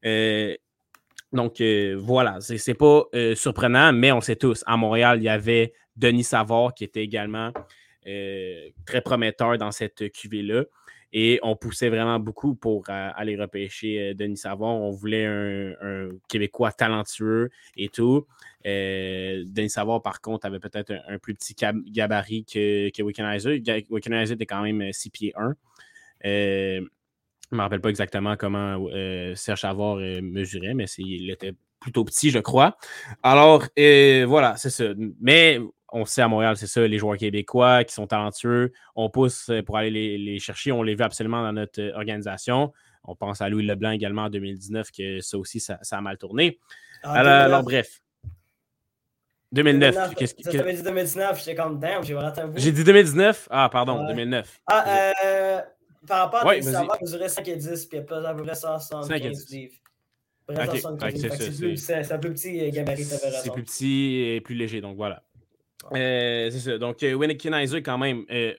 Euh, donc voilà, c'est pas surprenant, mais on sait tous, à Montréal, il y avait Denis Savard qui était également très prometteur dans cette cuvée-là. Et on poussait vraiment beaucoup pour aller repêcher Denis Savard. On voulait un, Québécois talentueux et tout. Denis Savard, par contre, avait peut-être un, plus petit gabarit que, que Wickenheiser. Wickenheiser était quand même 6 pieds 1. je ne me rappelle pas exactement comment Serge Savard mesurait, mais il était plutôt petit, je crois. Alors, voilà, c'est ça. Mais on sait à Montréal, c'est ça, les joueurs québécois qui sont talentueux, on pousse pour aller les, chercher. On les veut absolument dans notre organisation. On pense à Louis Leblanc également en 2019, que ça aussi, ça, a mal tourné. Ah, alors, bref. 2009. 2009 qu'est-ce que... dit 2019, j'étais comme damn, j'ai raté un bout. J'ai dit 2019? Ah, pardon, 2009. Ah, euh, par rapport à ouais, ça va mesurer 5 et 10, puis il y a à peu près 175 livres. c'est un plus petit euh, gabarit, C'est plus petit et plus léger, donc voilà. Euh, c'est ça. Donc, euh, Kenizer, quand même, euh,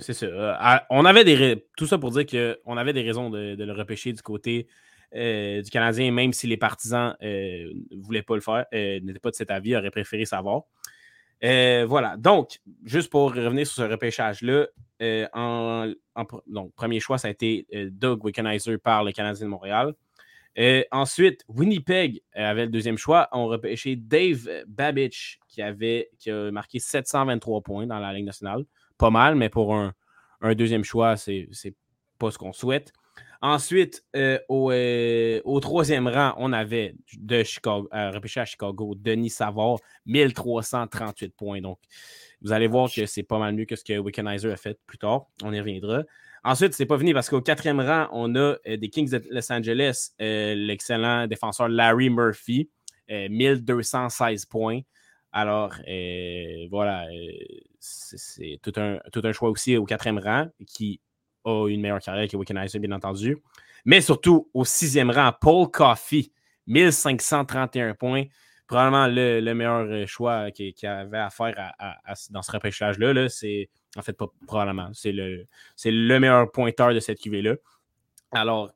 c'est ça. on avait des. Tout ça pour dire qu'on avait des raisons de, le repêcher du côté du Canadien, même si les partisans ne voulaient pas le faire, n'étaient pas de cet avis, auraient préféré savoir. voilà. Donc, juste pour revenir sur ce repêchage-là, donc, premier choix, ça a été Doug Wickenheiser par le Canadien de Montréal. Ensuite, Winnipeg avait le deuxième choix. On repêché Dave Babich, qui, avait, qui a marqué 723 points dans la Ligue nationale. Pas mal, mais pour un, deuxième choix, c'est pas ce qu'on souhaite. Ensuite, au, au, troisième rang, on avait de Chicago, repêché à Chicago, Denis Savard, 1338 points. Donc, vous allez voir que c'est pas mal mieux que ce que Wickenheiser a fait plus tard. On y reviendra. Ensuite, c'est pas fini parce qu'au quatrième rang, on a euh, des Kings de Los Angeles, euh, l'excellent défenseur Larry Murphy, 1216 euh, points. Alors, voilà, c'est tout un, choix aussi au quatrième rang qui a une meilleure carrière que Wickenheiser, bien entendu. Mais surtout, au sixième rang, Paul Coffey, 1531 points probablement le, meilleur choix qu'il avait à faire dans ce repêchage-là. c'est en fait pas probablement. C'est le, le meilleur pointeur de cette QV-là. Alors,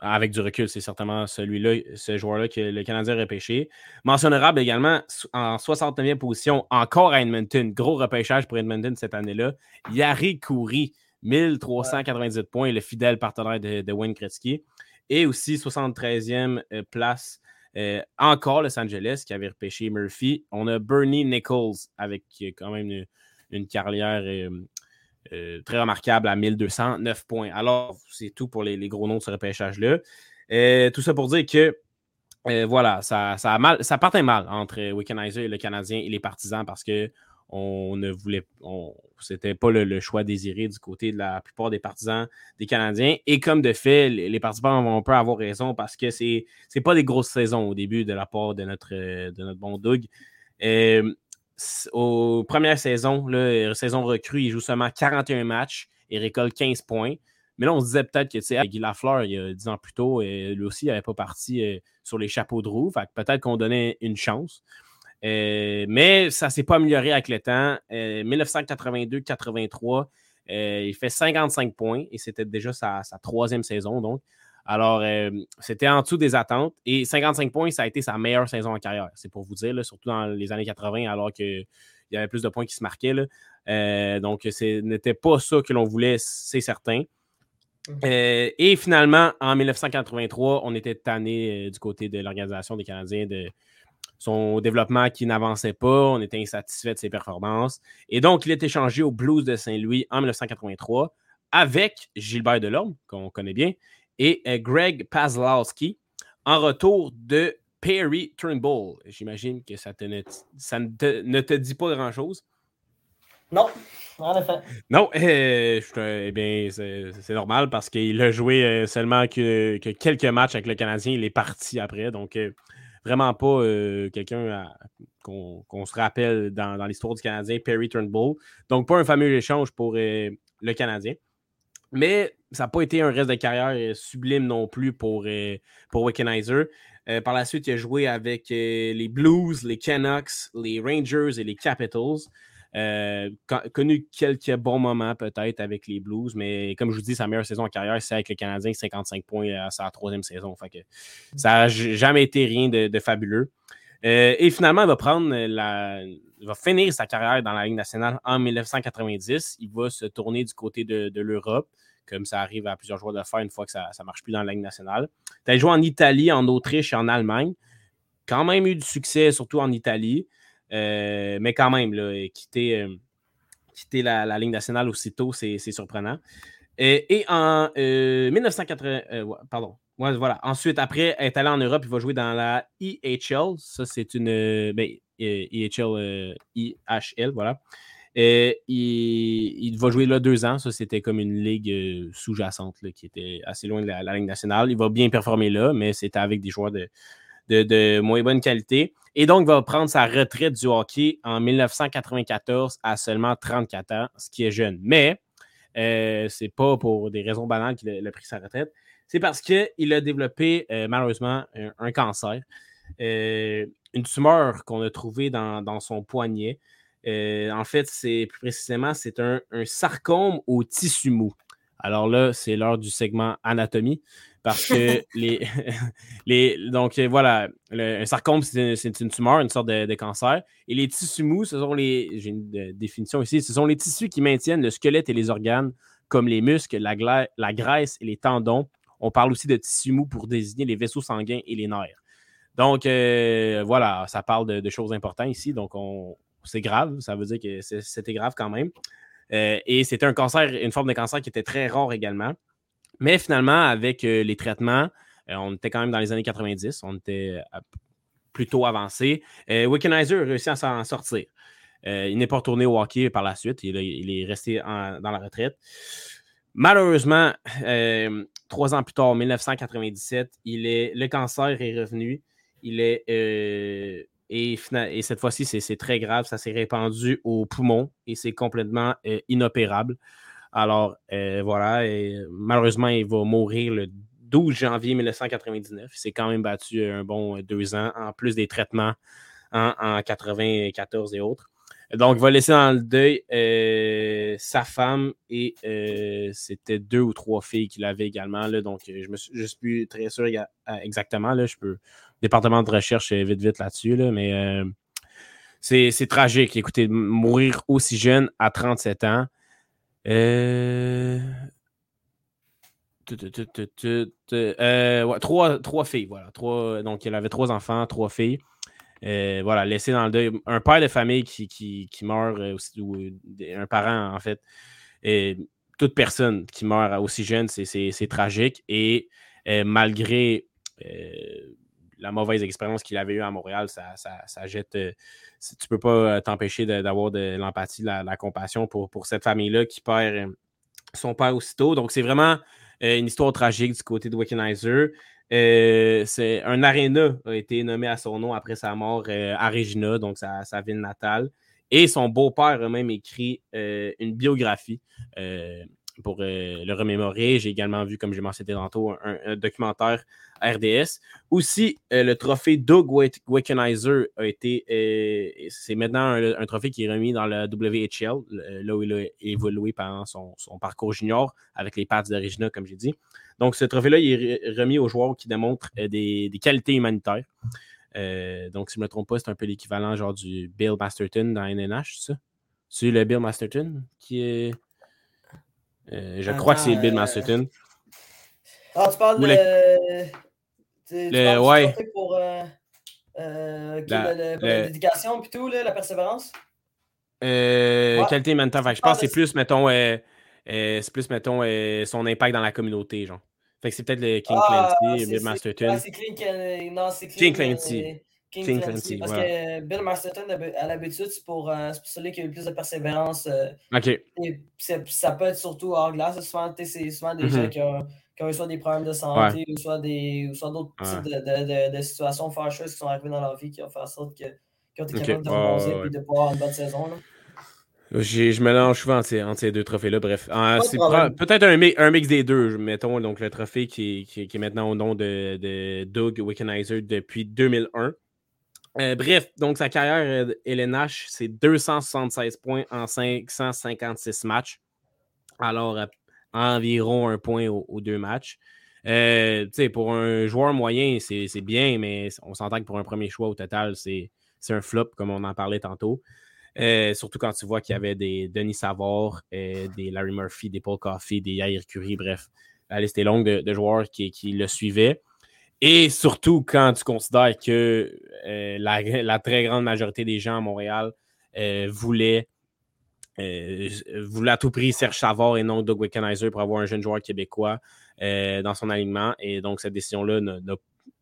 avec du recul, c'est certainement celui-là, ce joueur-là que le Canadien a repêché. Mentionnable également en 69e position, encore à Edmonton. Gros repêchage pour Edmonton cette année-là. Yari Kouri, 1398 points, le fidèle partenaire de, Wayne Kretzky. Et aussi 73e euh, place euh, encore Los Angeles qui avait repêché Murphy. On a Bernie Nichols avec euh, quand même une, carrière euh, très remarquable à 1209 points. Alors, c'est tout pour les, gros noms de ce repêchage-là. tout ça pour dire que voilà, ça, ça, mal, partait mal entre Wickenheiser et le Canadien et les partisans parce que on ne voulait, c'était pas le, choix désiré du côté de la plupart des partisans des Canadiens. Et comme de fait, les, partisans vont un peu avoir raison parce que c'est n'est pas des grosses saisons au début de la part de notre, de notre bon Doug. Euh, aux premières saisons, la saison recrue, il joue seulement 41 matchs et récolte 15 points. Mais là, on se disait peut-être que, tu sais, Guy Lafleur, il y a 10 ans plus tôt, euh, lui aussi, il n'avait pas parti euh, sur les chapeaux de roue. peut-être qu'on donnait une chance. Euh, mais ça ne s'est pas amélioré avec le temps. 1982-83, euh, euh, il fait 55 points et c'était déjà sa, troisième saison. Donc. Alors, c'était en dessous des attentes. Et 55 points, ça a été sa meilleure saison en carrière. C'est pour vous dire, surtout dans les années 80, alors qu'il y avait plus de points qui se marquaient. donc, ce n'était pas ça que l'on voulait, c'est certain. Mmh. et finalement, en 1983, on était tanné du côté de l'Organisation des Canadiens de, son développement qui n'avançait pas, on était insatisfait de ses performances. Et donc, il est échangé au Blues de Saint-Louis en 1983 avec Gilbert Delorme, qu'on connaît bien, et euh, Greg Pazlowski en retour de Perry Turnbull. J'imagine que ça, ça ne, te, dit pas grand-chose. Non, en effet. Non, euh, eh bien, c'est normal parce qu'il a joué euh, seulement que, quelques matchs avec le Canadien. Il est parti après. Donc, vraiment pas euh, quelqu'un qu'on se rappelle dans, l'histoire du Canadien, Perry Turnbull. Donc, pas un fameux échange pour euh, le Canadien. Mais ça n'a pas été un reste de carrière euh, sublime non plus pour, pour Wickenheiser. par la suite, il a joué avec les Blues, les Canucks, les Rangers et les Capitals. Euh, connu quelques bons moments peut-être avec les Blues, mais comme je vous dis, sa meilleure saison en carrière, c'est avec le Canadien, 55 points à sa troisième saison. que ça n'a jamais été rien de, fabuleux. Euh, et finalement, il va prendre la. va finir sa carrière dans la Ligue nationale en 1990. Il va se tourner du côté de, l'Europe, comme ça arrive à plusieurs joueurs de faire une fois que ça ne marche plus dans la Ligue nationale. Il a joué en Italie, en Autriche et en Allemagne. Quand même eu du succès, surtout en Italie. Euh, mais quand même, quitter, euh, quitter la, ligne nationale aussitôt, c'est surprenant. Et, en 1980, euh, voilà. Ensuite, après être allé en Europe, il va jouer dans la EHL. Ça, c'est une. Ben, EHL, IHL, voilà. Et il, va jouer là deux ans. Ça, c'était comme une ligue sous-jacente qui était assez loin de la, ligne nationale. Il va bien performer là, mais c'était avec des joueurs de, de, moins bonne qualité. Et donc, il va prendre sa retraite du hockey en 1994 à seulement 34 ans, ce qui est jeune. Mais euh, c'est pas pour des raisons banales qu'il a, pris sa retraite. C'est parce qu'il a développé euh, malheureusement un, cancer, euh, une tumeur qu'on a trouvée dans, son poignet. en fait, c'est plus précisément, c'est un, un, sarcome au tissu mou. Alors là, c'est l'heure du segment anatomie. Parce que les, les. Donc voilà, le, un sarcome, c'est une, tumeur, une sorte de, cancer. Et les tissus mous, ce sont les. J'ai une définition ici. Ce sont les tissus qui maintiennent le squelette et les organes, comme les muscles, la, la graisse et les tendons, On parle aussi de tissu mou pour désigner les vaisseaux sanguins et les nerfs. Donc, euh, voilà, ça parle de, choses importantes ici. Donc, c'est grave. Ça veut dire que c'était grave quand même. Euh, et c'était un cancer, une forme de cancer qui était très rare également. Mais finalement, avec euh, les traitements, on était quand même dans les années 90. On était plutôt avancé. Wickenheiser a réussi à s'en sortir. il n'est pas retourné au hockey par la suite. Il, est resté dans la retraite. Malheureusement, trois ans plus tard, en 1997, il est, le cancer est revenu. Il est. Euh, et, et, cette fois-ci, c'est très grave. Ça s'est répandu au poumon et c'est complètement euh, inopérable. Alors, euh, voilà. Malheureusement, il va mourir le 12 janvier 1999. Il s'est quand même battu un bon deux ans, en plus des traitements en, en 94 et autres. Donc, il va laisser dans le deuil sa femme et c'était deux ou trois filles qu'il avait également. Là, donc, je me suis, plus très sûr exactement. Là, je peux département de recherche euh, vite, vite là-dessus, mais euh, c'est tragique. Écoutez, mourir aussi jeune à 37 ans. Euh, trois, filles, voilà. Trois, donc, il avait trois enfants, trois filles. Voilà, laissé dans le deuil. Un père de famille qui, qui, meurt, aussi, ou un parent, en fait. Toute personne qui meurt aussi jeune, c'est tragique. Et malgré la mauvaise expérience qu'il avait eue à Montréal, ça, jette. Euh, tu peux pas euh, t'empêcher d'avoir de, l'empathie, de la, compassion pour, pour cette famille-là qui perd euh, son père aussitôt. Donc, c'est vraiment une histoire tragique du côté de Wickenheiser. C'est un aréna a été nommé à son nom après sa mort à Regina, donc sa, sa ville natale. Et son beau-père a même écrit une biographie pour euh, le remémorer. J'ai également vu, comme j'ai mentionné tantôt, un, documentaire RDS. Aussi, euh, le trophée Doug Wickenheiser a été. Euh, c'est maintenant un, trophée qui est remis dans la WHL, là où il a évolué pendant son, parcours junior avec les Pats d'Origina, comme j'ai dit. Donc, ce trophée-là, il est remis aux joueurs qui démontrent des, qualités humanitaires. donc, si je ne me trompe pas, c'est un peu l'équivalent genre du Bill Masterton dans NNH, ça? C'est le Bill Masterton qui est. Euh, je crois que c'est Bill Masterton. Ah, tu parles de. Tu, le, ouais. pour euh, euh, la, dédication et tout, là, la persévérance? Euh, Qualité humanitaire. je pense que c'est plus, mettons, c'est plus, mettons, son impact dans la communauté, genre. Fait que c'est peut-être le King ah, Clancy, Bill Masterton. c'est King, non, c'est King Clancy. King, Clancy. Parce que Bill Masterton, à l'habitude, c'est pour, euh, pour, celui qui a eu le plus de persévérance. Euh, OK. Ça peut être surtout hors glace. Souvent, c'est souvent des gens mhm. qui ont, qui ont, eu soit des problèmes de santé ou soit d'autres types de, de, de, situations fâcheuses qui sont arrivées dans leur vie qui ont fait en sorte qu'ils ont été capables de rebondir et de pouvoir avoir une bonne saison. Là. Je mélange souvent entre ces, deux trophées-là. Bref, ah, c'est peut-être un, un, mix des deux, mettons. Donc, le trophée qui, qui, qui est maintenant au nom de, de Doug Wickenheiser depuis 2001. Euh, bref, donc sa carrière LNH, c'est 276 points en 556 matchs. Alors, environ un point aux, deux matchs. Euh, pour un joueur moyen, c'est bien, mais on s'entend que pour un premier choix au total, c'est un flop, comme on en parlait tantôt. Euh, surtout quand tu vois qu'il y avait des Denis Savard, des Larry Murphy, des Paul Coffey, des Yair Curie, bref, la liste est longue de, joueurs qui, qui, le suivaient. Et surtout quand tu considères que euh, la, très grande majorité des gens à Montréal euh, voulaient, euh, à tout prix Serge Savard et non Doug Wickenheiser pour avoir un jeune joueur québécois dans son alignement. Et donc, cette décision-là n'a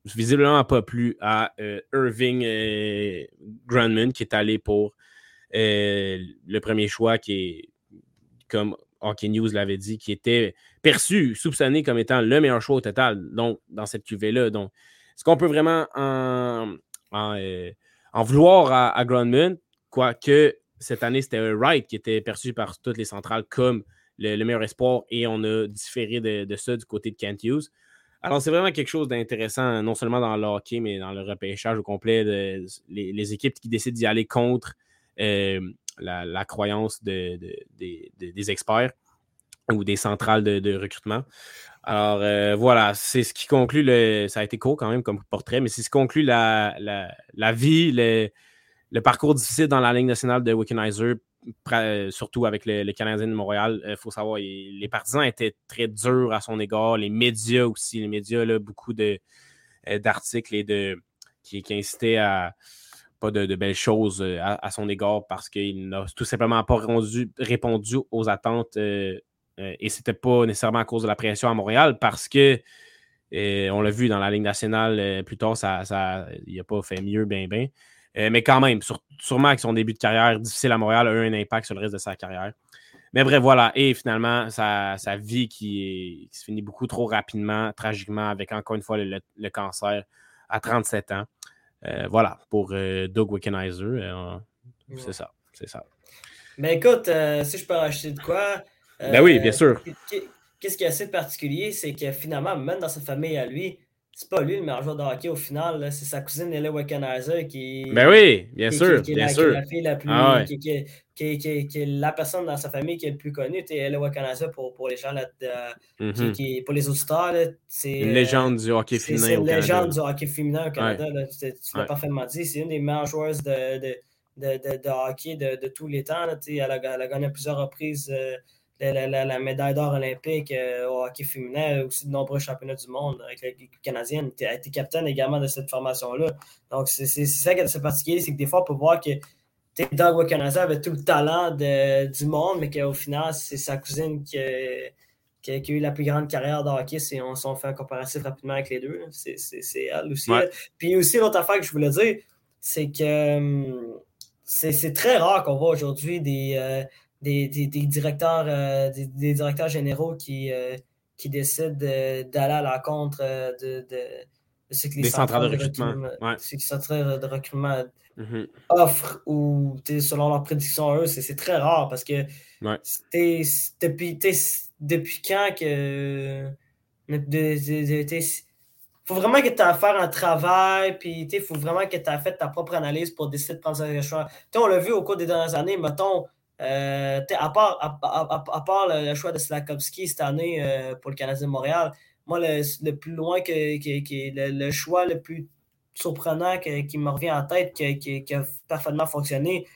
visiblement pas plu à Irving Grandman qui est allé pour le premier choix qui est comme Hockey News l'avait dit, qui était perçu, soupçonné comme étant le meilleur choix au total, donc dans cette QV-là. Donc, est-ce qu'on peut vraiment en, euh, vouloir à, à Grundman, quoique cette année, c'était Wright qui était perçu par toutes les centrales comme le, meilleur espoir et on a différé de, ça du côté de Kent Hughes. Alors, c'est vraiment quelque chose d'intéressant, non seulement dans le hockey, mais dans le repêchage au complet, de, les, équipes qui décident d'y aller contre euh, la, croyance des experts ou des centrales de, recrutement. Alors euh, voilà, c'est ce qui conclut le. Ça a été court quand même comme portrait, mais c'est ce qui conclut la, la, vie, le, parcours difficile dans la Ligue nationale de Wickenheiser surtout avec les Canadiens de Montréal. Il faut savoir, les partisans étaient très durs à son égard, les médias aussi. Les médias, là, beaucoup d'articles et de qui, qui incitaient à pas de, belles choses à, son égard parce qu'il n'a tout simplement pas répondu aux attentes. et et c'était pas nécessairement à cause de la pression à Montréal parce que on l'a vu dans la Ligue nationale plus tard, ça, il n'a pas fait mieux, bien, bien. Euh, mais quand même, sûrement avec son début de carrière difficile à Montréal, a eu un impact sur le reste de sa carrière. Mais bref, voilà. Et finalement, sa, vie qui, se finit beaucoup trop rapidement, tragiquement, avec encore une fois le, cancer à 37 ans. Euh, voilà, pour euh, Doug Wickenheiser. c'est ça. C'est ça. Mais écoute, si je peux racheter de quoi. ben oui, bien sûr. Qu'est-ce qui est assez particulier, c'est que finalement, même dans sa famille à lui, c'est pas lui le meilleur joueur de hockey au final, c'est sa cousine Ella Wickenheiser qui. Ben oui, bien sûr. Qui, bien sûr. la fille la plus. Ah qui, est la personne dans sa famille qui est le plus connue. Ella Wickenheiser pour, pour les gens, là, mm-hmm. qui, pour les auditeurs. C'est une légende du hockey féminin au Canada. C'est une légende du hockey féminin au Canada. tu l'as parfaitement dit. C'est une des meilleures joueuses de, de, de, de hockey de, tous les temps. Elle a, elle, a, gagné plusieurs reprises. Euh, la, médaille d'or olympique euh, au hockey féminin, aussi de nombreux championnats du monde avec l'équipe canadienne. Tu as été capitaine également de cette formation-là. Donc, c'est ça qui est assez particulier, c'est que des fois, on peut voir que Doug Wakanaza avait tout le talent du monde, mais qu'au final, c'est sa cousine qui, qui, a eu la plus grande carrière de hockey. Si on, on, fait un comparatif rapidement avec les deux, c'est elle aussi. Puis aussi, l'autre affaire que je voulais dire, c'est que hum, c'est très rare qu'on voit aujourd'hui des. Euh, des, directeurs, euh, des, directeurs généraux qui, euh, qui décident d'aller à la contre euh, de, ce que les centrales de recrutement, de recrutement mm-hmm. offrent ou selon leurs prédictions eux, c'est très rare parce que depuis, depuis quand que il faut vraiment que tu aies fait un travail, puis il faut vraiment que tu aies fait ta propre analyse pour décider de prendre ce choix. on l'a vu au cours des dernières années, mettons, euh, à, part, à, part, le, choix de Slakowski cette année euh, pour le Canadien de Montréal, moi, le, plus loin que, le, choix le plus surprenant qui me revient en tête, qui, a parfaitement fonctionné,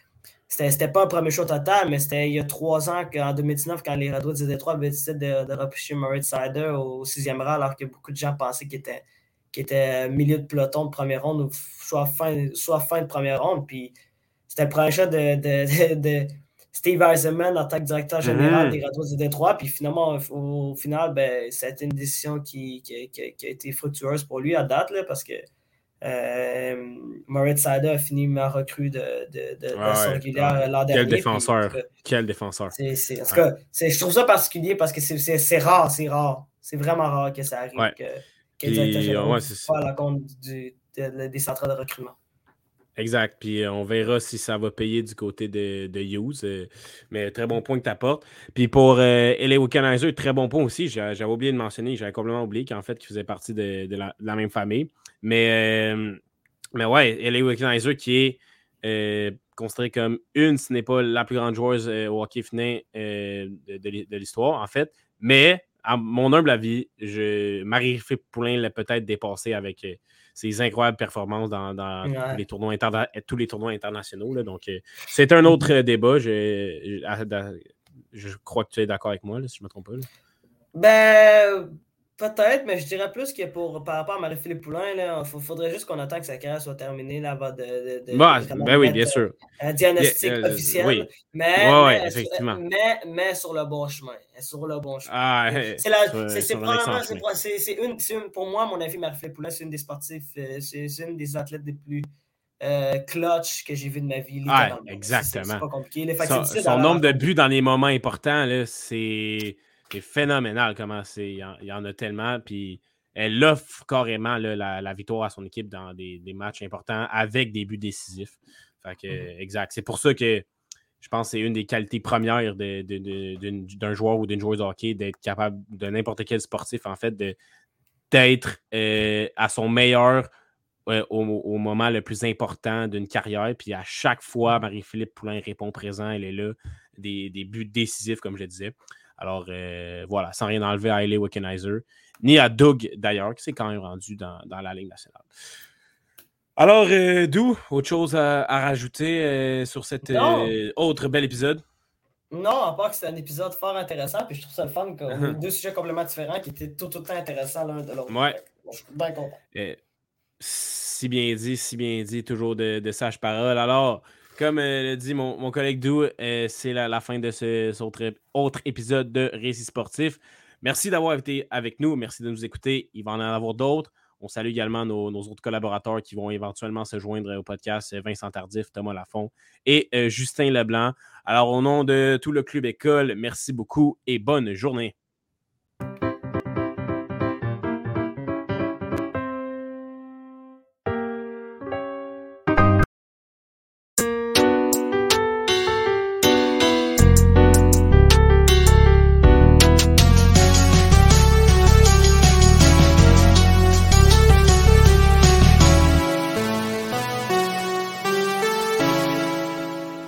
c'était pas un premier choix total, mais c'était il y a trois ans, en 2019, quand les Red Wings de Détroit avaient décidé de, de repêcher Murray Sider au sixième rang, alors que beaucoup de gens pensaient qu'il était, était milieu de peloton de première ronde ou soit fin, soit fin de première ronde. Puis c'était le premier choix de Steve Eisenman en tant que directeur général mm-hmm. des Rados de Détroit. Puis finalement, au, final, ben, ça a été une décision qui, a été fructueuse pour lui à date, là, parce que euh, Moritz Sider a fini ma recrue de, de, de, régulière l'an dernier. Quel défenseur. Quel défenseur. en tout cas, je trouve ça particulier parce que c'est rare, c'est rare. C'est vraiment rare que ça arrive. Que, que le directeur général soit à la compte des centres de recrutement. Exact. Puis euh, on verra si ça va payer du côté de, de Hughes. Euh, mais très bon point que tu apportes. Puis pour euh, LA très bon point aussi. J'avais oublié de mentionner, j'avais complètement oublié qu'en fait, il faisait partie de, la, même famille. Mais, euh, mais ouais, LA Wickenheiser qui est considéré comme une, ce n'est pas la plus grande joueuse au hockey de, l'histoire, en fait. Mais à mon humble avis, Marie-Philippe Poulain l'a peut-être dépassé avec ses incroyables performances dans, les tournois tous les tournois internationaux. donc, euh, c'est un autre euh, débat. Je, je, crois que tu es d'accord avec moi, si je ne me trompe pas. Ben, Peut-être, mais je dirais plus que pour, par rapport à Marie-Philippe Poulain, il faudrait juste qu'on attende que sa carrière soit terminée là bas de, de, bah, ben oui, bien sûr. Un diagnostic euh, officiel. Mais, ouais, mais, effectivement. Mais, mais, sur le bon chemin. Sur le bon chemin. Ah, c'est une, une, pour moi, mon avis, Marie-Philippe Poulain, c'est une des sportifs, euh, c'est une des athlètes les plus euh, clutch que j'ai vu de ma vie. Ah, exactement. C'est pas compliqué. Son, son nombre de buts dans les moments importants, c'est c'est phénoménal comment c'est. Il y en a tellement. Puis elle offre carrément la, victoire à son équipe dans des, matchs importants avec des buts décisifs. Fait que, mm-hmm. exact. C'est pour ça que je pense que c'est une des qualités premières d'un joueur ou d'une joueuse de hockey d'être capable de n'importe quel sportif, en fait, d'être euh, à son meilleur euh, au, moment le plus important d'une carrière. Puis à chaque fois, Marie-Philippe Poulain répond présent, elle est là, des, des buts décisifs, comme je le disais. Alors euh, voilà, sans rien enlever à Hailey Wickenheiser, ni à Doug d'ailleurs, qui s'est quand même rendu dans, la Ligue nationale. Alors, euh, d'où autre chose à, rajouter euh, sur cet euh, autre bel épisode? Non, à part que c'était un épisode fort intéressant, puis je trouve ça le fun, qu'on deux sujets complètement différents qui étaient tout autant intéressants l'un de l'autre. Ouais. je suis bien content. si bien dit, si bien dit, toujours de, de sages paroles. Alors, comme le dit mon, collègue Dou, c'est la, fin de ce, autre, épisode de Récit sportif. Merci d'avoir été avec nous. Merci de nous écouter. Il va en avoir d'autres. On salue également nos, autres collaborateurs qui vont éventuellement se joindre au podcast Vincent Tardif, Thomas Lafont et euh, Justin Leblanc. Alors, au nom de tout le club école, merci beaucoup et bonne journée.